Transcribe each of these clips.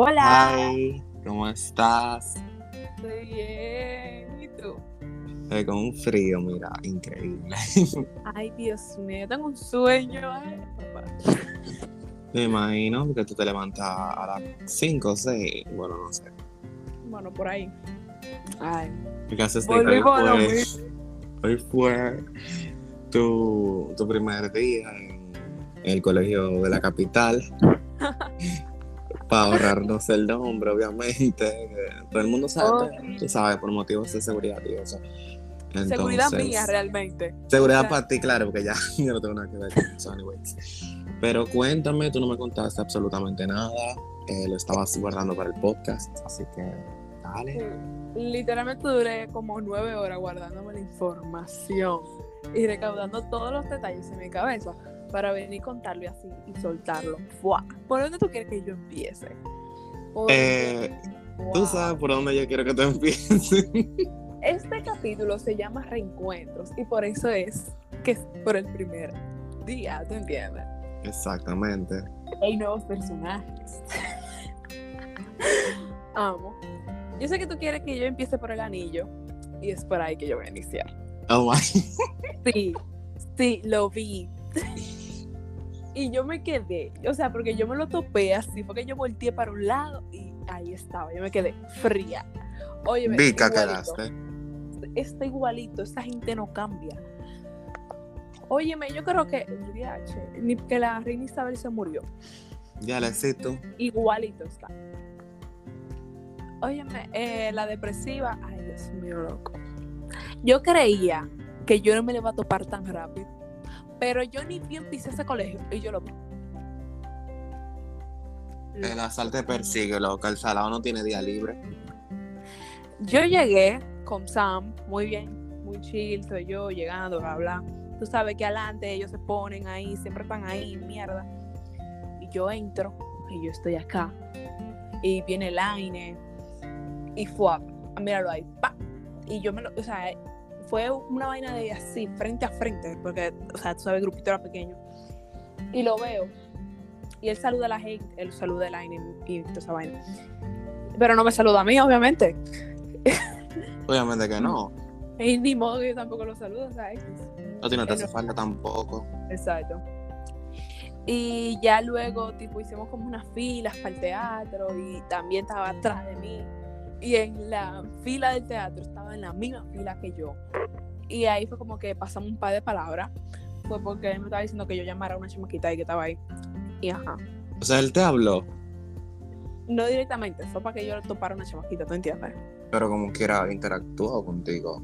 Hola. Hi, ¿cómo estás? Estoy bien. ¿Y tú? Eh, con un frío, mira, increíble. Ay, Dios mío, tengo un sueño. Ay, papá. Me imagino que tú te levantas a las 5 o 6, bueno, no sé. Bueno, por ahí. Ay. ¿Qué haces de que hoy Volvemos a lo fue, mismo. hoy fue tu, tu primer día en el colegio de la capital. Para ahorrarnos el nombre, obviamente. Todo el mundo sabe, tú sabes, por motivos de seguridad y eso. Seguridad mía, realmente. Seguridad para ti, claro, porque ya yo no tengo nada que ver con eso, anyways. Pero cuéntame, tú no me contaste absolutamente nada. eh, lo estabas guardando para el podcast, así que dale. Literalmente duré como nueve horas guardándome la información y recaudando todos los detalles en mi cabeza para venir contarlo así y soltarlo. ¡Fua! ¿Por dónde tú quieres que yo empiece? Eh, Tú wow. sabes por dónde yo quiero que tú empieces. Este capítulo se llama Reencuentros y por eso es que es por el primer día, ¿te entiendes? Exactamente. Hay nuevos personajes. Amo. Yo sé que tú quieres que yo empiece por el anillo y es por ahí que yo voy a iniciar. Oh my. Sí, sí, lo vi. Y yo me quedé, o sea, porque yo me lo topé así, porque yo volteé para un lado y ahí estaba, yo me quedé fría. Oye, Vica quedaste. está igualito, esa gente no cambia. Óyeme, yo creo que el ni que la reina Isabel se murió. Ya le cito. Igualito está. Óyeme, eh, la depresiva, ay Dios mío, loco. Yo creía que yo no me le iba a topar tan rápido, pero yo ni bien pisé ese colegio y yo lo vi. El azar te persigue, loca. El salado no tiene día libre. Yo llegué con Sam, muy bien, muy chill, soy yo llegando, bla, bla. Tú sabes que adelante ellos se ponen ahí, siempre están ahí, mierda. Y yo entro y yo estoy acá. Y viene el aire y fue, míralo ahí, pa. Y yo me lo, o sea, fue una vaina de así, frente a frente, porque, o sea, tú sabes, el grupito era pequeño. Y lo veo. Y él saluda a la gente, él saluda a Elaine y toda esa vaina. Pero no me saluda a mí, obviamente. Obviamente que no. Y ni modo que yo tampoco lo saludo, ¿sabes? Ti no te hace falta tampoco. Exacto. Y ya luego, tipo, hicimos como unas filas para el teatro y también estaba atrás de mí. Y en la fila del teatro estaba en la misma fila que yo. Y ahí fue como que pasamos un par de palabras. Fue porque él me estaba diciendo que yo llamara a una chamaquita y que estaba ahí. Y ajá. O sea, él te habló, No directamente, fue para que yo topara una chamaquita, ¿tú entiendes? pero como quiera interactuado contigo.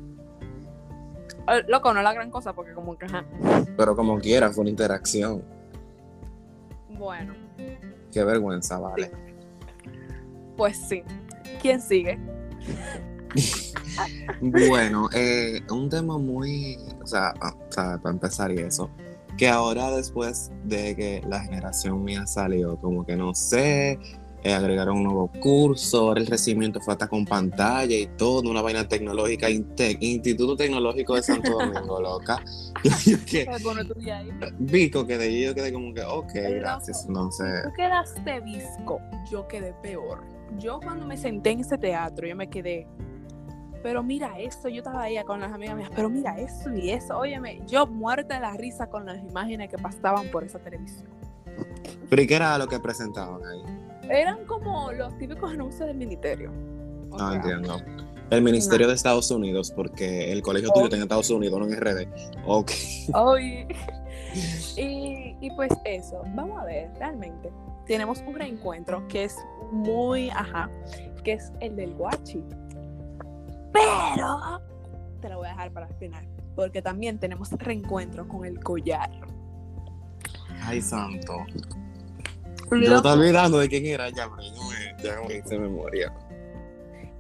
Eh, Loco, no es la gran cosa porque como que, ajá. Pero como quiera, fue una interacción. Bueno, Qué vergüenza, vale. pues sí. ¿Quién sigue? Bueno, eh, un tema muy, o sea, ah, o sea, para empezar y eso, que ahora después de que la generación mía salió, como que no sé, eh, agregaron un nuevo curso, ahora el recibimiento fue hasta con pantalla y todo, una vaina tecnológica, Intec, Instituto Tecnológico de Santo Domingo, loca. Yo que. Vico, que de ahí yo quedé como que, ok, gracias, no sé. Tú quedaste visco, yo quedé peor. Yo cuando me senté en ese teatro, yo me quedé, pero mira esto, yo estaba ahí con las amigas mías, pero mira eso y eso, óyeme, yo muerta de la risa con las imágenes que pasaban por esa televisión. Pero ¿y qué era lo que presentaban ahí? Eran como los típicos anuncios del ministerio. O No sea, entiendo. El Ministerio de Estados Unidos, porque el colegio tuyo Oh. está en Estados Unidos, no en RD. Ok. Y, y pues eso, vamos a ver, realmente. Tenemos un reencuentro que es muy, ajá, que es el del guachi. Pero te lo voy a dejar para el final, porque también tenemos reencuentro con el collar. Ay, santo. Yo estaba olvidando de quién era ya, pero ya me hice memoria.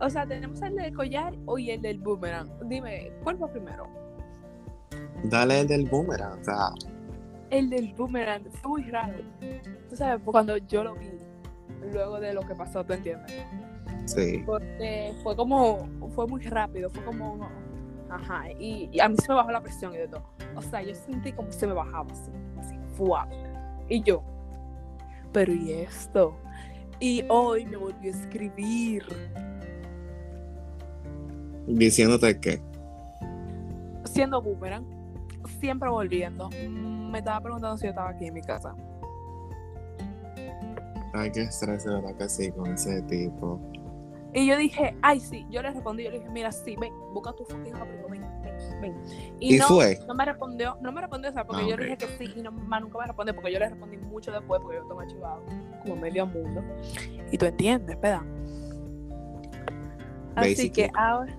O sea, tenemos el del collar y el del boomerang. Dime, ¿cuál fue primero? Dale el del boomerang, o sea, El del boomerang fue muy raro. Tú sabes, cuando yo lo vi, luego de lo que pasó, ¿te entiendes? sí. porque fue como, fue muy rápido, fue como, ajá, y, y a mí se me bajó la presión y de todo. O sea, yo sentí como se me bajaba así, así, fuá. Y yo, pero ¿y esto? Y hoy me volvió a escribir. Diciéndote que. Siendo boomerang. Siempre volviendo. Me estaba preguntando si yo estaba aquí en mi casa. Ay, qué estrés, de verdad que sí, con ese tipo. Y yo dije, ay, sí. Yo le respondí, yo le dije, mira, sí, ven, busca tu fucking abrigo, ven, ven, ven. ¿Y no, fue? no me respondió, no me respondió, o sea, porque Ah, yo le dije que sí y no, más nunca me respondió, porque yo le respondí mucho después, porque yo tengo archivado como medio mundo. Y tú entiendes, ¿verdad? Así Basically. que ahora,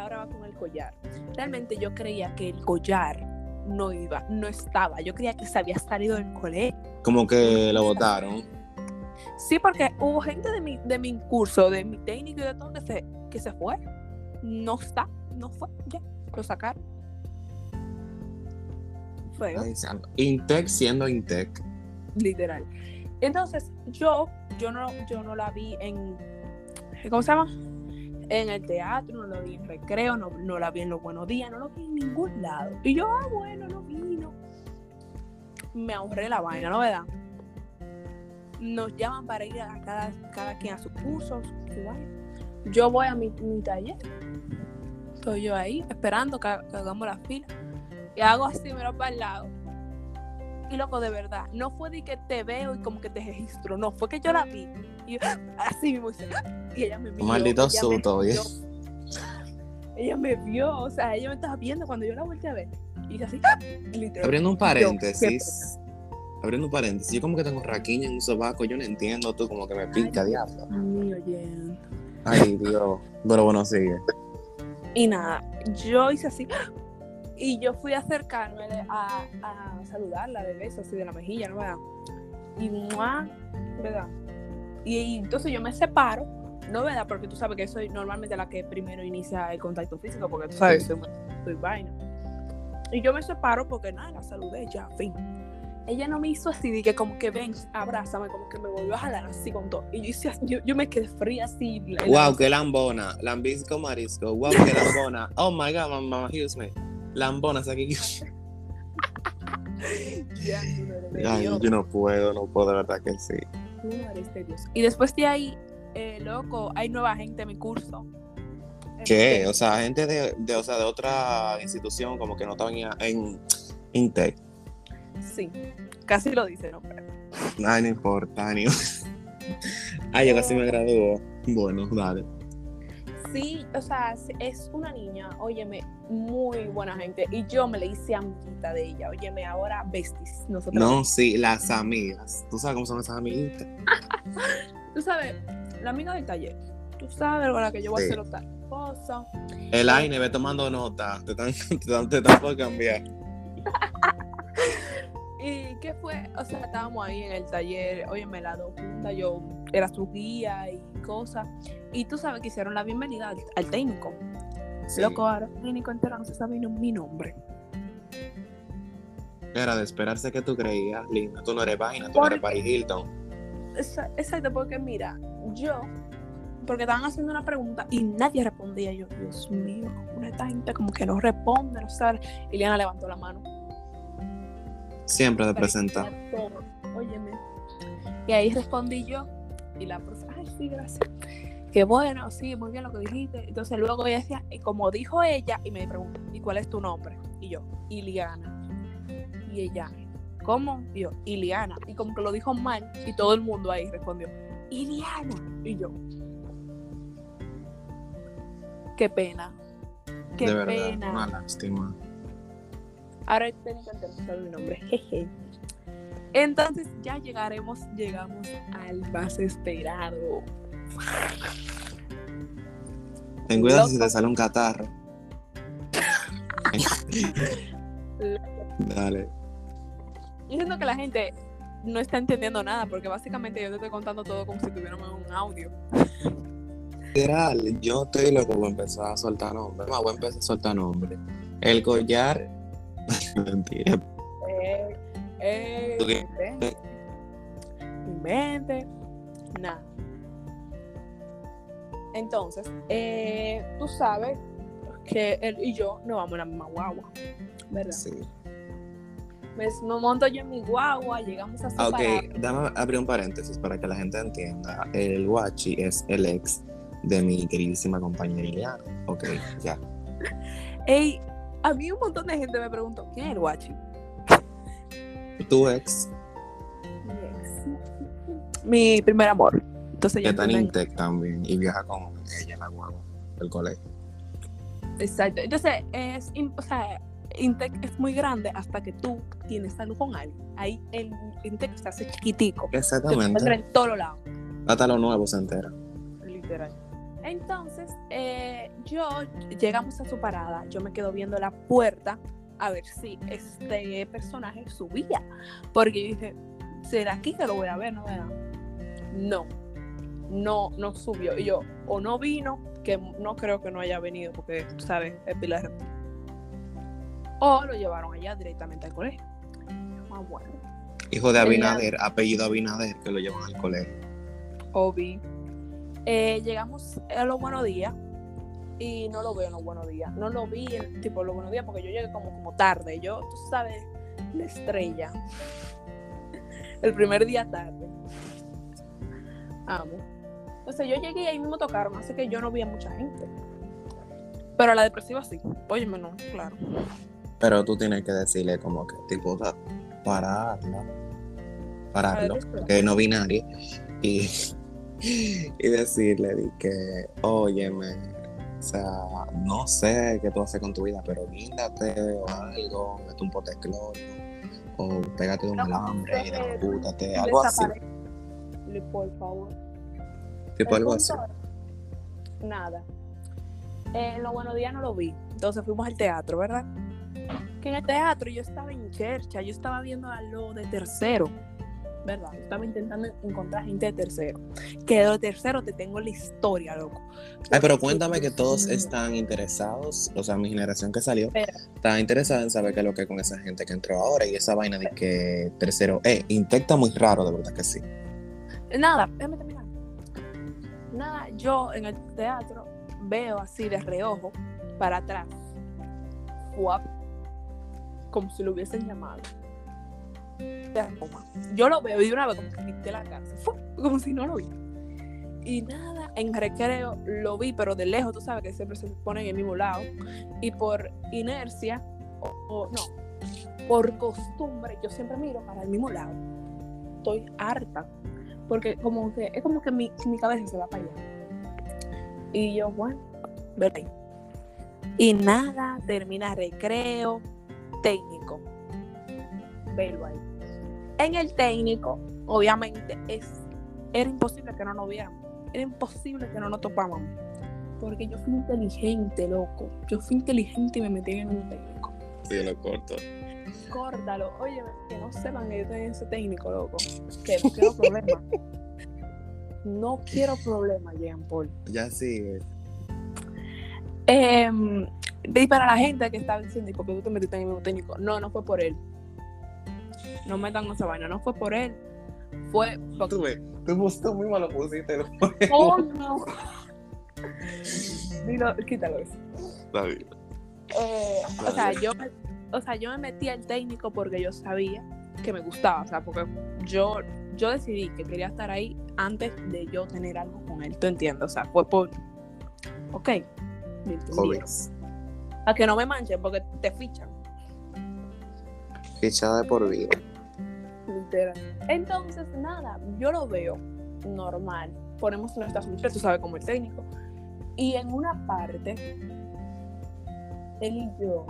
ahora va con el collar. Realmente yo creía que el collar no iba, no estaba. Yo creía que se había salido del colegio. Como que lo votaron. Sí, porque hubo gente de mi, de mi curso, de mi técnico y de todo que se, que se fue. No está, no fue, ya, lo sacaron. Feo, santo. Intec siendo Intec. literal. Entonces, yo, yo no, yo no la vi en, ¿cómo se llama? En el teatro, no la vi en recreo, no, no la vi en los buenos días, no lo vi en ningún lado. Y yo, ah, bueno, no vino. Me ahorré la vaina, ¿no verdad? Nos llaman para ir a cada, cada quien a su curso, su vaina. Yo voy a mi, mi taller. Estoy yo ahí esperando que, que hagamos la fila. Y hago así, miro para el lado. Y loco, de verdad, no fue de que te veo y como que te registro, no, fue que yo la vi. Y yo, así mismo y ella me vio. Maldito ella me susto, vio. Ella me vio, o sea, ella me estaba viendo cuando yo la volteé a ver. Y así, literal. Abriendo un Yo, paréntesis. Abriendo un paréntesis. Yo como que tengo raquiña en un sobaco. Yo no entiendo. Tú como que me pica, diablo. Mío. Ay, Dios. Pero bueno, sigue. Y nada, yo hice así. Y yo fui a acercarme a, a saludarla de beso, así de la mejilla, ¿no? ¿verdad? Y ¡mua! ¿verdad? Y, y entonces yo me separo, ¿no? ¿verdad? Porque tú sabes que soy normalmente la que primero inicia el contacto físico, porque tú sabes, soy, soy vaina. Y yo me separo porque nada, la saludé ya, fin. Ella no me hizo así, de que como que ven, abrázame, como que me volvió a jalar así con todo. Y yo, hice así- yo, yo me quedé fría así. la- la- Wow, qué lambona. Lambisco marisco. Wow, qué lambona. Oh my god, mamá, excuse me. Lambona, aquí. Ya, Ay, yo no puedo, no puedo, de verdad que sí. Tú no eres de Dios. Y después de ahí, eh, loco, hay nueva gente en mi curso. ¿Qué? Este, O sea, gente de, de, o sea, de otra institución como que no estaban en, en Intec. Sí, casi lo dice, ¿no? Pero- Ay, no importa, ni. Ay, yo casi me graduó. Bueno, dale. Sí, o sea, es una niña, óyeme, muy buena gente. Y yo me le hice amiguita de ella. Óyeme, ahora besties. Nosotros. No, sí, las amigas. ¿Tú sabes cómo son esas amiguitas? Tú sabes, la amiga del taller. Tú sabes con la que yo voy Sí. a hacer otra cosa. El Aine, ve tomando nota. Te están, te están, te están por cambiar. ¿Y qué fue? O sea, estábamos ahí en el taller, oye, me la dos juntas, yo era su guía y cosas. Y tú sabes que hicieron la bienvenida al, al técnico. Sí. Loco, ahora el técnico entero no se sabe ni mi nombre. Era de esperarse que tú creías, linda. Tú no eres vaina, tú no eres Paris Hilton. Exacto, porque mira, yo, porque estaban haciendo una pregunta y nadie respondía. Yo, Dios mío, una esta gente como que no responde, no sabe. Y Liana levantó la mano. Siempre te presenta. Óyeme. Y ahí respondí yo. Y la profe, ay, sí, gracias. Que bueno, sí, muy bien lo que dijiste. Entonces luego ella decía, y como dijo ella, y me preguntó, ¿y cuál es tu nombre? Y yo, Iliana. Y ella, ¿cómo? Y yo, Iliana. Y como que lo dijo mal, y todo el mundo ahí respondió, Iliana. Y yo, qué pena. Qué de verdad, pena. una lástima. Ahora no sabe mi nombre. Jeje. Entonces ya llegaremos, llegamos al más esperado. Ten cuidado si te sale un catarro. Dale. Yo siento que la gente no está entendiendo nada porque básicamente yo te estoy contando todo como si tuviéramos un audio. Literal, yo estoy loco por empezar a soltar nombres. Más voy a empezar a soltar nombres. El collar. Mentira. Eh, eh, invente. Invente. Nada. Entonces, eh, tú sabes que él y yo nos vamos en la misma guagua, ¿verdad? Sí. Me, me monto yo en mi guagua, llegamos a su Ok, parada. dame abrir un paréntesis para que la gente entienda. El guachi es el ex de mi queridísima compañera Ileana. Ok, ya. Ey, a mí un montón de gente me preguntó, ¿quién es el guachi? Tu ex Mi ex. Mi primer amor. Entonces yo está en Intec también y viaja con ella en la guagua del colegio. Exacto. Entonces, es, o sea, Intec es muy grande hasta que tú tienes algo con alguien. Ahí el Intec se hace chiquitico. Exactamente. en todos lados. Hasta lo nuevo se entera. Literal. Entonces, eh, yo llegamos a su parada, yo me quedo viendo la puerta a ver si este personaje subía. Porque yo dije, ¿será aquí que lo voy a ver? No, ¿verdad? no, no, no subió. Y yo, o no vino, que no creo que no haya venido, porque, tú ¿sabes? Es Pilar. O lo llevaron allá directamente al colegio. Más bueno. Hijo de Ella- Abinader, apellido Abinader, que lo llevan al colegio. Obi. Eh, llegamos a los buenos días y no lo veo en los buenos días. No lo vi tipo los buenos días porque yo llegué como, como tarde. Yo, tú sabes, la estrella. El primer día tarde. Amo. Entonces yo llegué y ahí mismo tocaron, así que yo no vi a mucha gente. Pero a la depresiva sí. Óyeme, no, claro. Pero tú tienes que decirle como que, tipo, pararla. Pararlo, que no vi nadie. Y, y decirle que, óyeme, o sea, no sé qué tú haces con tu vida, pero guíndate o algo, mete un pote de cloro, o pégate de un alambre y eh, algo así. Por favor. Tipo algo así. Nada. Eh, en los buenos días no lo vi. Entonces fuimos al teatro, ¿verdad? Que en el teatro yo estaba en chercha, yo estaba viendo a lo de tercero, ¿verdad? Yo estaba intentando encontrar gente de tercero. Que de tercero te tengo la historia, loco. Ay, pero cuéntame que todos mío. están interesados, o sea, mi generación que salió, Espera. está interesada en saber qué es lo que es con esa gente que entró ahora y esa vaina de que tercero, eh, intenta muy raro, de verdad que sí. Nada, déjame terminar. Nada, yo en el teatro veo así de reojo para atrás. Fuap, como si lo hubiesen llamado. Yo lo veo y de una vez como que quité la. ¡fuap! Como si no lo vi. Y nada, en recreo lo vi, pero de lejos, tú sabes que siempre se ponen en el mismo lado. Y por inercia, o, o no, por costumbre, yo siempre miro para el mismo lado. Estoy harta porque como que es como que mi, mi cabeza se va para allá. Y yo, bueno, ver ahí. Y nada, termina recreo técnico. Velo ahí. En el técnico, obviamente, es, era imposible que no nos viéramos. Era imposible que no nos topáramos. Porque yo fui inteligente, loco. Yo fui inteligente y me metí en un técnico. Sí, lo corto. Córtalo. Oye, que no sepan que yo estoy en ese técnico, loco. Que no quiero problemas. No quiero problemas, Jean Paul. Ya sigue. Em, y para la gente que está diciendo, ¿y por qué tú te metiste en el mismo técnico? No, no fue por él. No metan esa vaina, no fue por él. Fue porque. Tú, ves, tú, tú mismo lo pusiste. lo- ¡Oh, no! Dilo, quítalo eso. Está bien. Eh, o, sea, yo o sea, yo me metí al técnico porque yo sabía que me gustaba. O sea, porque yo, yo decidí que quería estar ahí antes de yo tener algo con él. ¿Tú entiendes? O sea, fue por. Ok. Obvious. A que no me manchen porque te fichan. Fichada de por vida. Literal. Entonces, nada, yo lo veo normal. Ponemos nuestras luchas, tú sabes, como el técnico. Y en una parte, él y yo,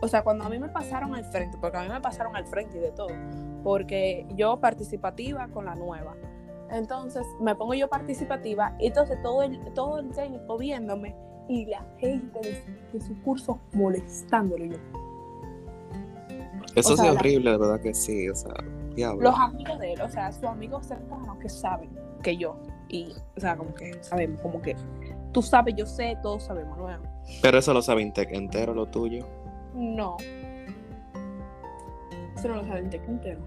o sea, cuando a mí me pasaron al frente, porque a mí me pasaron al frente y de todo, porque yo participativa con la nueva. Entonces, me pongo yo participativa, y entonces todo el, todo el técnico viéndome y la gente de, de su curso molestándolo. Y yo, Eso O sea, es la- horrible, de verdad que sí. O sea, diablo. los amigos de él, o sea, sus amigos cercanos que saben que yo. Y, o sea, como que sabemos, como que tú sabes, yo sé, todos sabemos, ¿no? Pero eso lo sabe entero, lo tuyo. No. Eso no lo saben de entero.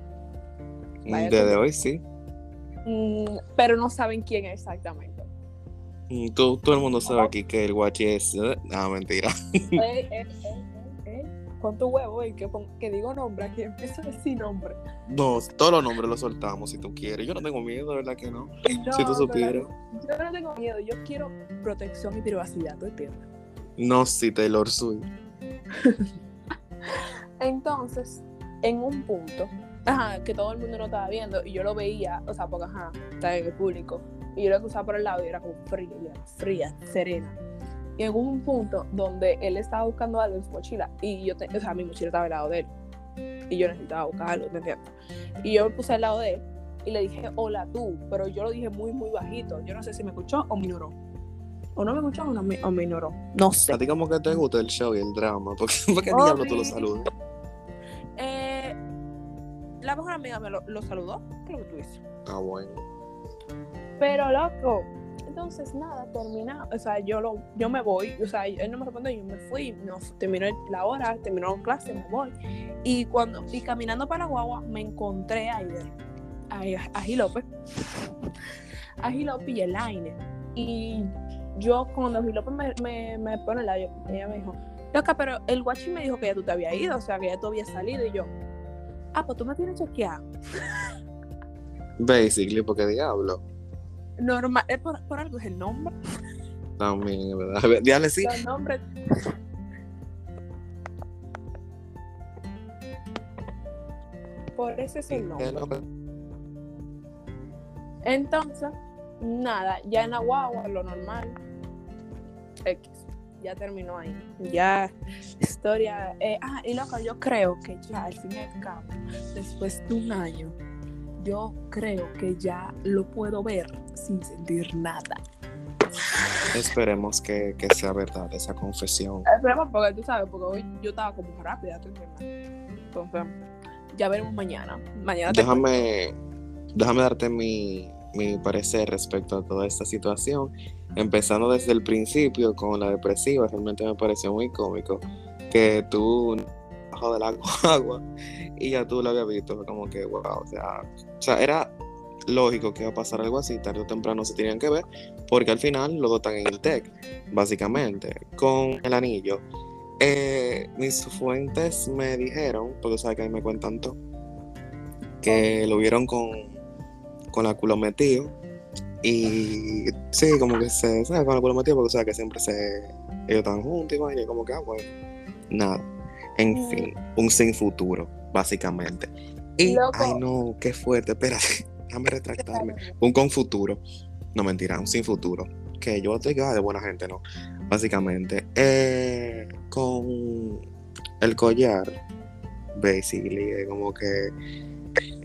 Vaya Desde hoy sí. Mm, pero no saben quién es exactamente. Y tú- todo el mundo sabe aquí que el guachi es. Ah, mentira. Eh, eh, eh, eh. ¿cuánto huevo? Y que, que digo nombre, aquí empiezo a decir nombre. No, todos los nombres los soltamos si tú quieres. Yo no tengo miedo, de verdad que no. si tú supieras. Yo no tengo miedo, yo quiero protección y privacidad, ¿tú entiendes? No, sí, Taylor Swift. Entonces, en un punto, que todo el mundo no estaba viendo y yo lo veía, o sea, porque ajá, está en el público. Y yo lo cruzaba por el lado y era como fría, fría, serena. Y en un punto donde él estaba buscando algo en su mochila y yo, o sea, mi mochila estaba al lado de él y yo necesitaba buscarlo, ¿me entiendes? Y yo me puse al lado de él y le dije, hola tú, pero yo lo dije muy, muy bajito. Yo no sé si me escuchó o me ignoró. O no me escuchó o, no me, o me ignoró. No sé. A ti como que te gusta el show y el drama. ¿Por qué, ¿por qué diablo tú lo saludas? Eh, la mejor amiga me lo, lo saludó. ¿Qué es lo que tú dices? Ah, bueno. Pero loco, entonces, nada, termina, o sea, yo, lo, yo me voy, o sea, él no me respondió, yo me fui, no, terminó la hora, terminó la clase, me voy. Y cuando, y caminando para la guagua, me encontré a Aider, a, a Gilope, a Gilope y el Aine. Y yo, cuando Gilope me, me, me pone la, ella me dijo, loca, pero el guachi me dijo que ya tú te habías ido, o sea, que ya tú habías salido, y yo, ah, pues tú me tienes chequeado. Basically, porque diablo normal, es por, por, algo es el nombre. También, ¿verdad? Dígale sí. El nombre. Por ese es el nombre. Entonces, nada, ya en la guagua, lo normal. X. Ya terminó ahí. Ya, historia. Eh, ah, y loco, yo creo que ya al fin y al cabo, después de un año, yo creo que ya lo puedo ver sin sentir nada. Esperemos que, que sea verdad esa confesión. Esperemos porque tú sabes, porque hoy yo estaba como rápida, ¿tú Entonces, ya veremos mañana. Mañana déjame, déjame darte mi, mi parecer respecto a toda esta situación. Empezando desde el principio con la depresiva, realmente me pareció muy cómico que tú bajo del agua y ya tú lo habías visto, como que wow, o sea, o sea, era lógico que iba a pasar algo así, tarde o temprano se tenían que ver, porque al final los dos están en el TEC, básicamente, con el anillo. Eh, mis fuentes me dijeron, porque sabes que a mí me cuentan todo, que lo vieron con, con la culo metido. Y sí, como que se, ¿sabes? Con el culo metido, porque sabes que siempre se, ellos están juntos y como que, ah, bueno, nada. En fin, un sin futuro, básicamente. Y, ay no, qué fuerte, espérate déjame retractarme, un con futuro, no mentira, un sin futuro, que yo te de buena gente, ¿no? Básicamente, eh, con el collar, basically, como que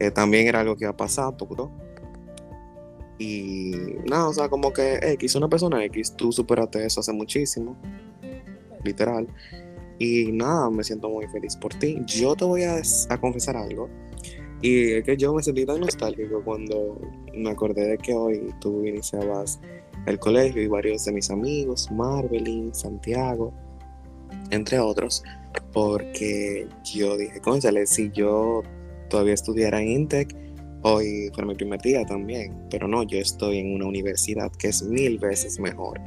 eh, también era algo que iba a pasar, poco, y nada, o sea, como que X, una persona X, tú superaste eso hace muchísimo, literal. Y nada, me siento muy feliz por ti. Yo te voy a, a confesar algo. Y es que yo me sentí tan nostálgico cuando me acordé de que hoy tú iniciabas el colegio y varios de mis amigos, Marvelin, Santiago, entre otros, porque yo dije, cónchale, si yo todavía estudiara en Intec, hoy fue mi primer día también, pero no, yo estoy en una universidad que es mil veces mejor,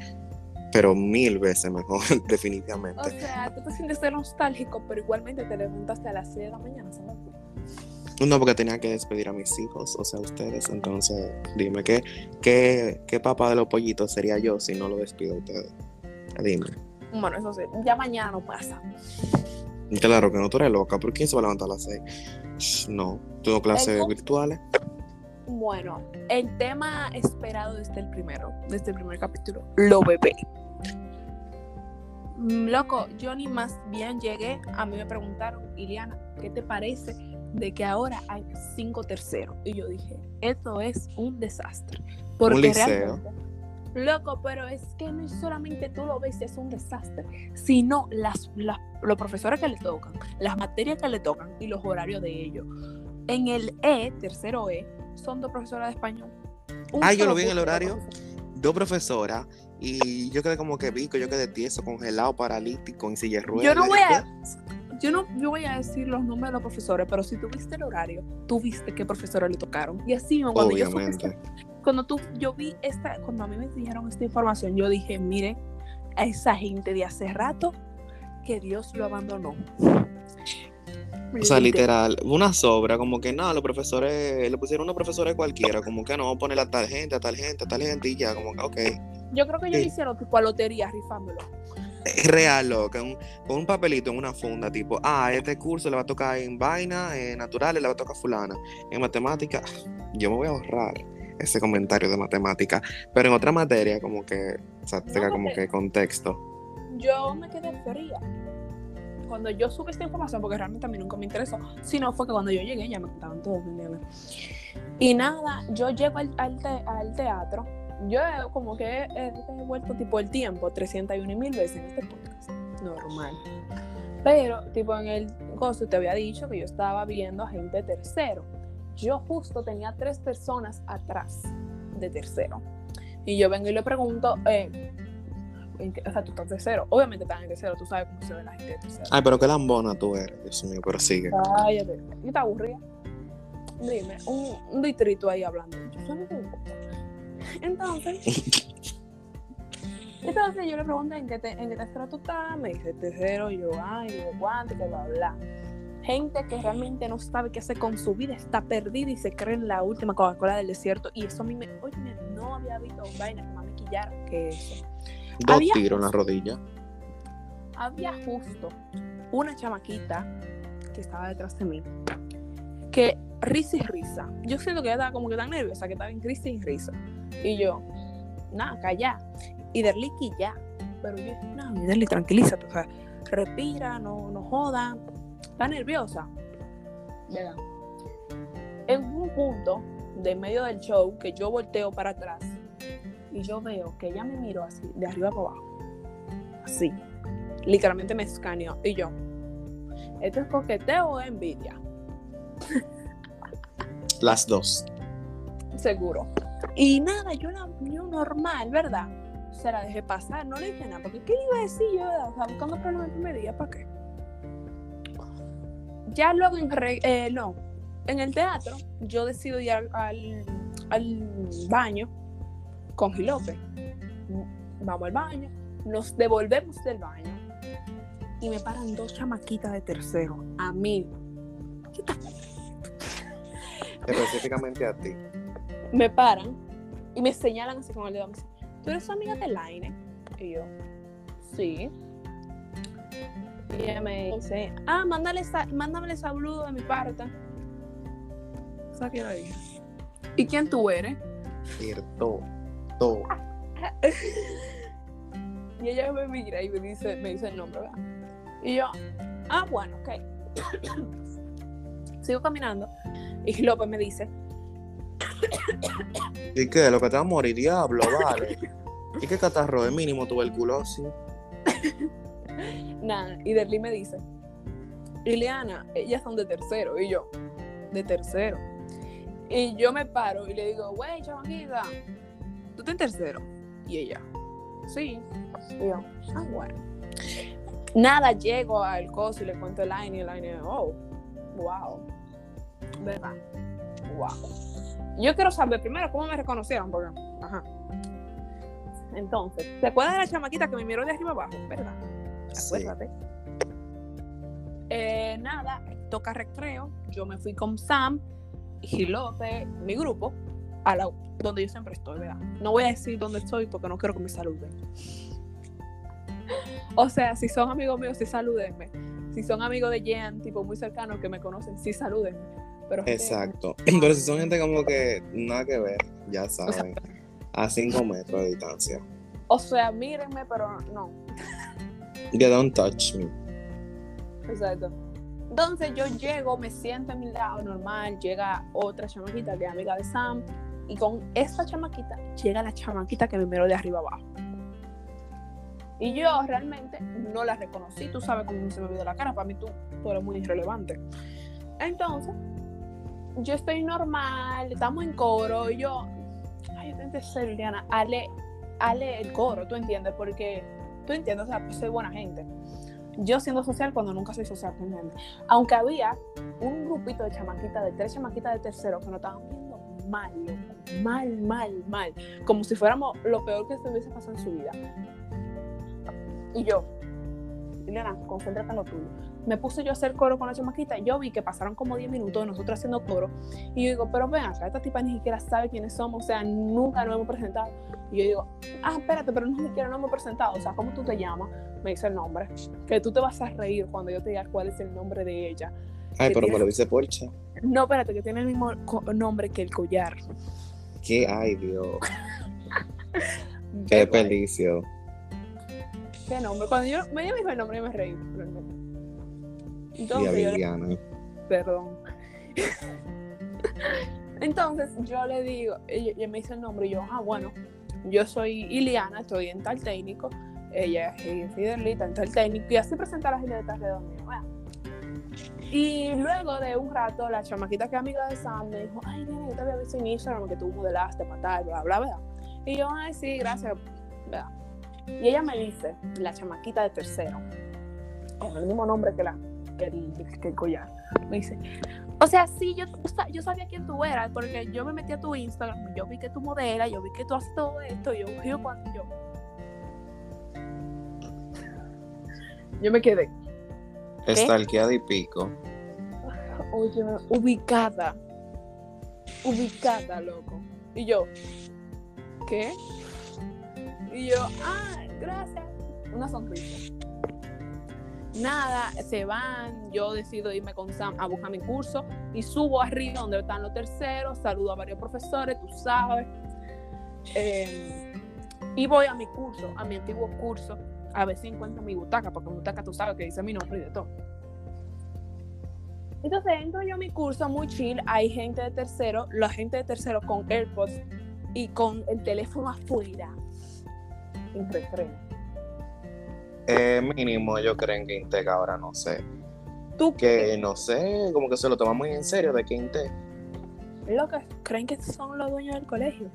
pero mil veces mejor, definitivamente. O sea, tú te sientes nostálgico, pero igualmente te levantaste a las 6 de la mañana, ¿sabes? No, porque tenía que despedir a mis hijos, o sea, ustedes. Entonces, dime, ¿qué, qué, qué papá de los pollitos sería yo si no lo despido a ustedes? Dime. Bueno, eso sí, ya mañana no pasa. Claro que no, tú eres loca. ¿Por quién se va a levantar a las seis? No, tengo clases virtuales. Bueno, el tema esperado desde el primero, desde el primer capítulo, lo bebé. Mm, loco, yo ni más bien llegué, a mí me preguntaron, Iliana, ¿qué te parece de que ahora hay cinco terceros. Y yo dije, esto es un desastre. Porque un liceo. Loco, pero es que no solamente tú lo ves, es un desastre, sino las, los profesores que le tocan, las materias que le tocan y los horarios de ellos. En el E, tercero E, son dos profesoras de español. ah, yo lo vi en el horario. Dos profesoras y yo quedé como que vi yo quedé tieso, congelado, paralítico, en silla de ruedas. Yo no voy a, yo no yo voy a decir los nombres de los profesores, pero si tuviste el horario, tú viste qué profesores le tocaron. Y así, cuando yo cuando tú, yo vi esta, cuando a mí me dijeron esta información, yo dije, mire, a esa gente de hace rato que Dios lo abandonó. O sea, literal, una sobra, como que no, los profesores, le pusieron unos profesores cualquiera, como que no, poner a tal gente, a tal gente, a tal gente y ya, como que, ok. Yo creo que ellos hicieron tipo a lotería, rifándolo. Es real, loco, un, con un papelito en una funda, tipo, ah, este curso le va a tocar en vaina, en naturales le va a tocar fulana, en matemática, yo me voy a ahorrar ese comentario de matemática, pero en otra materia, como que, o sea, tenga como que contexto. Yo me quedé fría cuando yo supe esta información, porque realmente a mí nunca me interesó, sino fue que cuando yo llegué ya me contaban todo, Y nada, yo llego al, al, teatro, yo como que he, vuelto tipo el tiempo 301 mil veces en este podcast, normal. Pero, tipo, en el gozo te había dicho que yo estaba viendo a gente tercero. Yo justo tenía tres personas atrás de tercero. Y yo vengo y le pregunto, eh, o sea, tú estás de cero. Obviamente estás en cero, tú sabes cómo se ve la gente de cero. Ay, pero qué lambona tú eres, Dios mío, pero sigue. Cállate. ¿Y te aburrida? Dime, un, un distrito ahí hablando. Yo Entonces, entonces yo le pregunté en qué, te, en qué tercero tú estás, me dice tercero, yo, ay, de cuánto, que bla, bla. Gente que realmente no sabe qué hacer con su vida, está perdida y se cree en la última Coca-Cola del desierto. Y eso a mí me, oye, no había visto vaina que me quillar que eso. Dos tiros en la rodilla. Había justo una chamaquita que estaba detrás de mí. Que risa y risa. Yo siento que ella estaba como que tan nerviosa, que estaba en risa y risa. Y yo, nada, calla. Y Derly ya. Pero yo, no, Derly, tranquilízate. O sea, respira, no, no joda. Está nerviosa. ¿Verdad? En un punto de medio del show que yo volteo para atrás y yo veo que ella me miró así, de arriba para abajo. Así. Literalmente me escaneó. Y yo, ¿esto es coqueteo o envidia? Las dos. Seguro. Y nada, yo, la, yo normal, ¿verdad? Se la dejé pasar, no le dije nada, porque ¿qué le iba a decir yo? O sea, buscando problemas el primer día, ¿para qué? Ya luego en, eh, no, en el teatro, yo decido ir al, al baño con Gilope. Vamos al baño, nos devolvemos del baño y me paran dos chamaquitas de tercero, a mí. Específicamente a ti. Me paran y me señalan así con el dedo. ¿Tú eres amiga de Laine? Y yo, sí. Y ella me dice, ah, mándale, mándame saludo de mi parte. ¿Y quién tú eres? Cierto y ella me mira y me dice, me dice el nombre, ¿verdad? Y yo, ah, bueno, ok. Sigo caminando y López me dice. ¿Y qué? Lo que te va a morir, diablo, vale. ¿Y qué catarro? Es mínimo tuberculosis. Nada, y Derly me dice, Ileana, ellas son de tercero. Y yo, de tercero. Y yo me paro y le digo, güey, chamaquita, ¿tú estás en tercero? Y ella, sí. Y yo, ah, bueno. Nada, llego al coso y le cuento el line y el line, oh, wow. ¿Verdad? Wow. Yo quiero saber primero cómo me reconocieron, porque, ajá. Entonces, ¿te acuerdas de la chamaquita que me miró de arriba abajo? ¿Verdad? Acuérdate. Eh, nada, toca recreo. Yo me fui con Sam y López, mi grupo, a la donde yo siempre estoy, ¿verdad? No voy a decir dónde estoy porque no quiero que me saluden. o sea, si son amigos míos, sí salúdenme. Si son amigos de Jen, tipo muy cercanos que me conocen, sí salúdenme. Pero Exacto. Pero si son gente como que nada que ver, ya saben. a 5 metros de distancia. O sea, mírenme, pero no. You don't touch me. Exacto. Entonces yo llego, me siento en mi lado normal, llega otra chamaquita que amiga de Sam, y con esta chamaquita llega la chamaquita que me miró de arriba abajo. Y yo realmente no la reconocí. Tú sabes cómo se me vio la cara. Para mí tú, tú eres muy irrelevante. Entonces, yo estoy normal, estamos en coro. Y yo, ay, yo tengo ser Liliana, ale, ale el coro, ¿tú entiendes? Porque tú o sea, pues soy buena gente. Yo siendo social cuando nunca soy social, ¿tú entiendes? Aunque había un grupito de chamaquitas, de tres chamaquitas de tercero que no estaban viendo mal, mal, mal, mal, como si fuéramos lo peor que se hubiese pasado en su vida. Y yo, Liliana, concéntrate en lo tuyo. Me puse yo a hacer coro con la chamaquita. Yo vi que pasaron como 10 minutos nosotros haciendo coro. Y yo digo, pero ven acá, esta tipa ni siquiera sabe quiénes somos. O sea, nunca nos hemos presentado. Y yo digo, ah, espérate, pero siquiera nos hemos presentado. O sea, ¿cómo tú te llamas? Me dice el nombre. Que tú te vas a reír cuando yo te diga cuál es el nombre de ella. Ay, pero me tiene- lo dice Porcha. No, espérate, que tiene el mismo nombre que el collar. ¿Qué? Ay, Dios. Qué delicio. ¿Qué nombre? Cuando yo me me dijo el nombre, yo me reí. nombre. Entonces, yo Viviana. perdón. Entonces yo le digo, ella me dice el nombre y yo, ah, bueno, yo soy Iliana, estoy en tal técnico, ella es Fidelita en tal técnico, y así presenta las alrededor mío. bueno. Y luego de un rato, la chamaquita que es amiga de Sam me dijo, ay, nena, yo te había visto en Instagram que tú modelaste para tal, bla, bla, bla. Y yo, ay, sí, gracias, ¿verdad? Y ella me dice, la chamaquita de tercero, con el mismo nombre que, la, que, que el collar, me dice, o sea, sí, yo, yo sabía quién tú eras, porque yo me metí a tu Instagram, yo vi que tú modelas, yo vi que tú haces todo esto, yo, yo cuando yo. Yo me quedé, Estalqueada y pico. oye, ubicada, ubicada, loco. Y yo, ¿qué? Y yo, ah, gracias. Una sonrisa. Nada, se van, yo decido irme con Sam a buscar mi curso y subo arriba donde están los terceros, saludo a varios profesores, tú sabes. Eh, y voy a mi curso, a mi antiguo curso, a ver si encuentro mi butaca, porque mi butaca tú sabes que dice mi nombre y de todo. Entonces entro yo a mi curso muy chill, hay gente de tercero, la gente de tercero con AirPods y con el teléfono afuera, en recreo. Eh, mínimo, yo creo que Intec ahora no sé. ¿Tú Que no sé, como que se lo toma muy en serio de que Intec. lo que creen que son los dueños del colegio.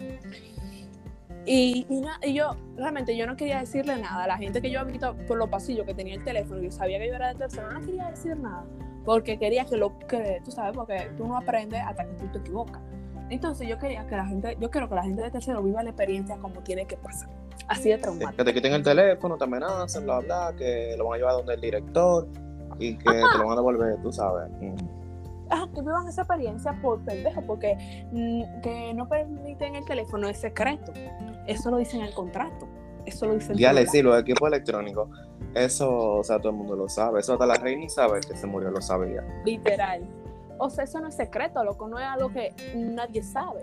Y, y, na- y yo, realmente, yo no quería decirle nada. La gente que yo había visto por los pasillos que tenía el teléfono y sabía que yo era de tercero, no quería decir nada. Porque quería que lo que, tú sabes, porque tú no aprendes hasta que tú te equivocas. Entonces yo quería que la gente, yo quiero que la gente de tercero viva la experiencia como tiene que pasar. Así de traumático. Que te quiten el teléfono, te amenacen, bla, bla, que lo van a llevar donde el director y que te lo van a devolver, tú sabes. Mm. ah, que vivan esa experiencia por pendejo, porque mm, que no permiten el teléfono es secreto. Eso lo dice en el contrato. Eso lo dice el Ya le sí, los equipos electrónicos, eso, o sea, todo el mundo lo sabe. Eso hasta la reina sabe que se murió, lo sabía. Literal. O sea, eso no es secreto, loco, no es algo que nadie sabe.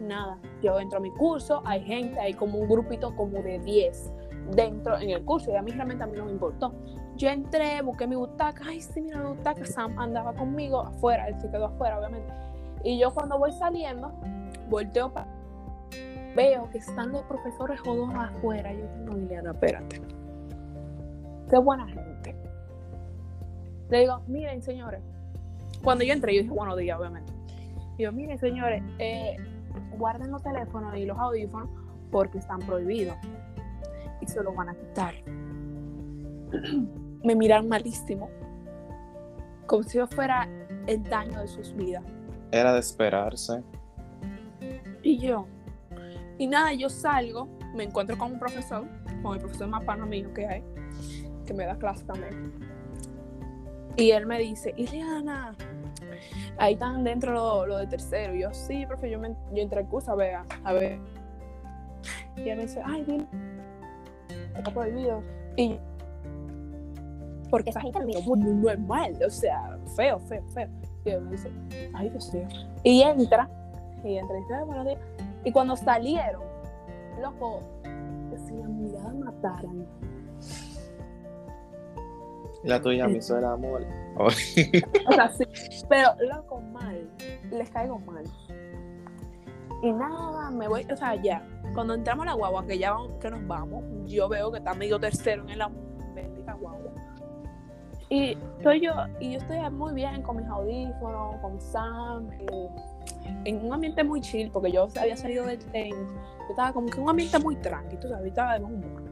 Nada. Yo entro a mi curso, hay gente, hay como un grupito como de 10 dentro en el curso y a mí realmente a mí no me importó. Yo entré, busqué mi butaca, ay, sí, mira mi butaca, Sam andaba conmigo afuera, él se quedó afuera, obviamente. Y yo cuando voy saliendo, volteo para... Veo que están los profesores jodos afuera. Yo digo, Liliana, espérate. Qué buena gente. Le digo, miren, señores. Cuando yo entré, yo dije, buenos días, obviamente. Digo, miren, señores, eh, guarden los teléfonos y los audífonos porque están prohibidos. Y se los van a quitar. Me miran malísimo. Como si yo fuera el daño de sus vidas. Era de esperarse. Y yo. Y nada, yo salgo, me encuentro con un profesor, con el profesor más pana mío que hay, que me da clase también. Y él me dice, Ileana, ahí están dentro lo, lo de tercero. Y yo, sí, profe, yo, me, yo entré al curso a ver, a ver. Y él me dice, ay, dile, está prohibido. Y yo, porque esa gente lo digo, muy normal, o sea, feo, feo, feo. Y él me dice, ay, Dios mío. Y entra, y entra y dice, "Ay, buenos días. Y cuando salieron, loco, si la mirada mataran. La tuya me hizo el amor. O sea, sí, pero loco, mal. Les caigo mal. Y nada, me voy, o sea, ya. Cuando entramos a la guagua, que ya vamos, que nos vamos, yo veo que está medio tercero en la bendita guagua. Y estoy yo, y yo estoy muy bien con mis audífonos, con Sam, eh, en un ambiente muy chill, porque yo había salido del tren, yo estaba como que en un ambiente muy tranquilo, tú sabes, estaba de buen humor.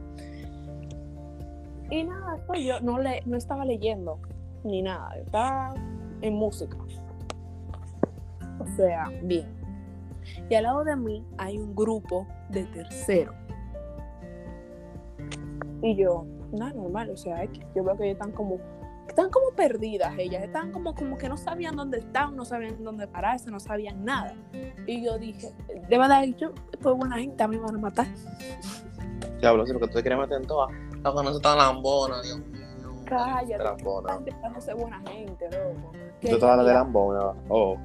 Y nada, pues yo no, le, no estaba leyendo ni nada, estaba en música. O sea, bien. Y al lado de mí hay un grupo de tercero. Y yo, nada normal, o sea, es que yo veo que ellas están como, están como perdidas ellas, están como, como que no sabían dónde estaban, no sabían dónde pararse, no sabían nada. Y yo dije, de verdad, yo, pues buena gente, a mí me van a matar. Diablo, si lo que tú te quieres meter en todas, la conoce tan lambona, Dios. Cállate, Lambona. dejándose buena gente, loco. Tú Que te vas a de lambona, oh.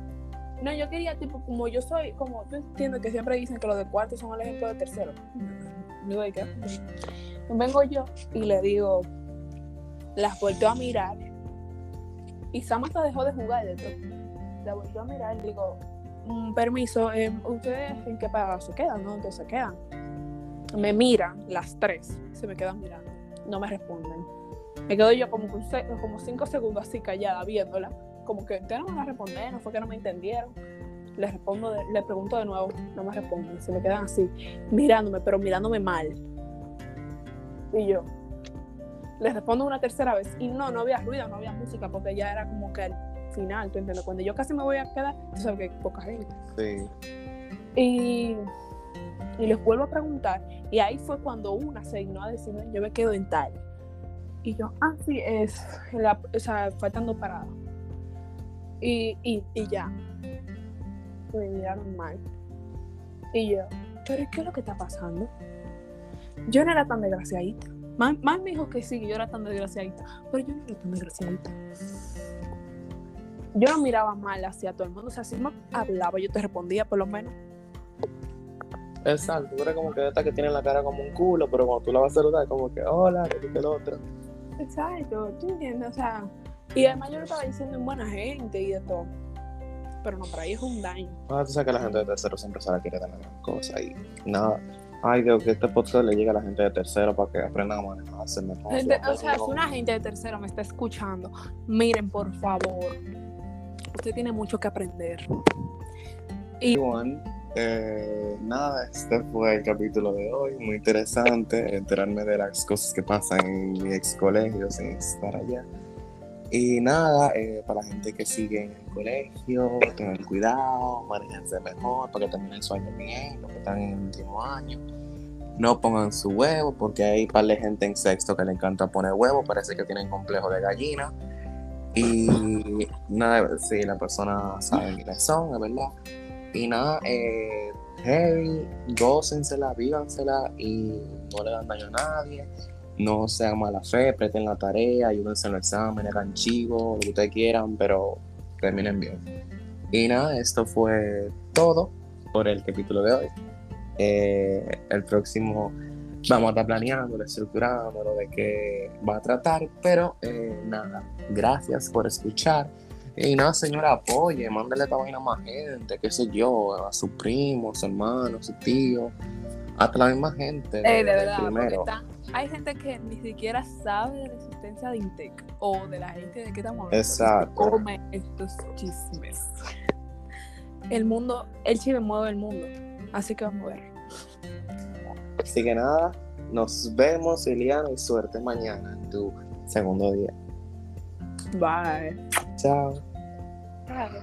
No, yo quería, tipo, como yo soy, como tú entiendes que siempre dicen que los de cuarto son el ejemplo de tercero. Digo, ¿de qué? Vengo yo y le digo, las volteo a mirar. Y Sam hasta dejó de jugar de todo. La volteo a mirar y digo, "Mm, permiso, eh, ¿ustedes en qué paga se quedan? ¿No? Entonces se quedan. Me miran las tres, se me quedan mirando. No me responden. Me quedo yo como, como cinco segundos así callada viéndola como que ustedes no me van a responder, no fue que no me entendieron. Les respondo, de- le pregunto de nuevo, no me responden, se me quedan así, mirándome, pero mirándome mal. Y yo, les respondo una tercera vez, y no, no había ruido, no había música, porque ya era como que al final, ¿tú entiendes? Cuando yo casi me voy a quedar, tú sabes que hay poca gente. Sí. Y, y les vuelvo a preguntar, y ahí fue cuando una se dignó a decirme, yo me quedo en tal. Y yo, ah, sí, es, o sea, faltando parada. Y, y, y ya. Me miraron mal. Y yo, pero ¿y ¿qué es lo que está pasando? Yo no era tan desgraciadita. Más, más me dijo que sí, que yo era tan desgraciadita. Pero yo no era tan desgraciadita. Yo no miraba mal hacia todo el mundo. O sea, si me hablaba, yo te respondía por lo menos. Exacto, tú eres como que esta que tiene la cara como un culo, pero cuando tú la vas a saludar, como que, hola, que el otro. Exacto, ¿tú entiendes? O sea, y además yo lo estaba diciendo en buena gente y de todo. Pero no, para ahí es un daño. Ah, tú sabes que la gente de tercero siempre sabe que quiere tener las cosas y nada. Ay, Dios, que este podcast le llegue a la gente de tercero para que aprendan a manejarse mejor. Gente- o sea, si una gente de tercero me está escuchando, miren, por favor. Usted tiene mucho que aprender. Igual, eh, nada, este fue el capítulo de hoy. Muy interesante enterarme de las cosas que pasan en mi ex colegio sin estar allá. Y nada, eh, para la gente que sigue en el colegio, tengan cuidado, manejense mejor para que terminen su año bien, los que están en el último año. No pongan su huevo, porque hay un par de gente en sexto que le encanta poner huevo, parece que tienen complejo de gallina. Y nada, si la persona sabe quiénes son, es verdad. Y nada, eh, heavy, gócensela, vívensela y no le dan daño a nadie. No sean mala fe, presten la tarea, ayúdense en los exámenes, hagan chivo, lo que ustedes quieran, pero terminen bien. Y nada, esto fue todo por el capítulo de hoy. Eh, el próximo vamos a estar planeando, estructurando lo de qué va a tratar, pero eh, nada, gracias por escuchar. Y nada, señora, apoye, mándale esta vaina a más gente, qué sé yo, a su primo, a su hermano, a su tío, hasta la misma gente. Eh, de del verdad, porque primero. están- hay gente que ni siquiera sabe de la existencia de Intec o de la gente de qué estamos hablando. Exacto. Come estos chismes. El mundo, el chisme mueve el mundo. Así que vamos a ver. Así que nada, nos vemos, Iliana, y suerte mañana en tu segundo día. Bye. Chao. Bye.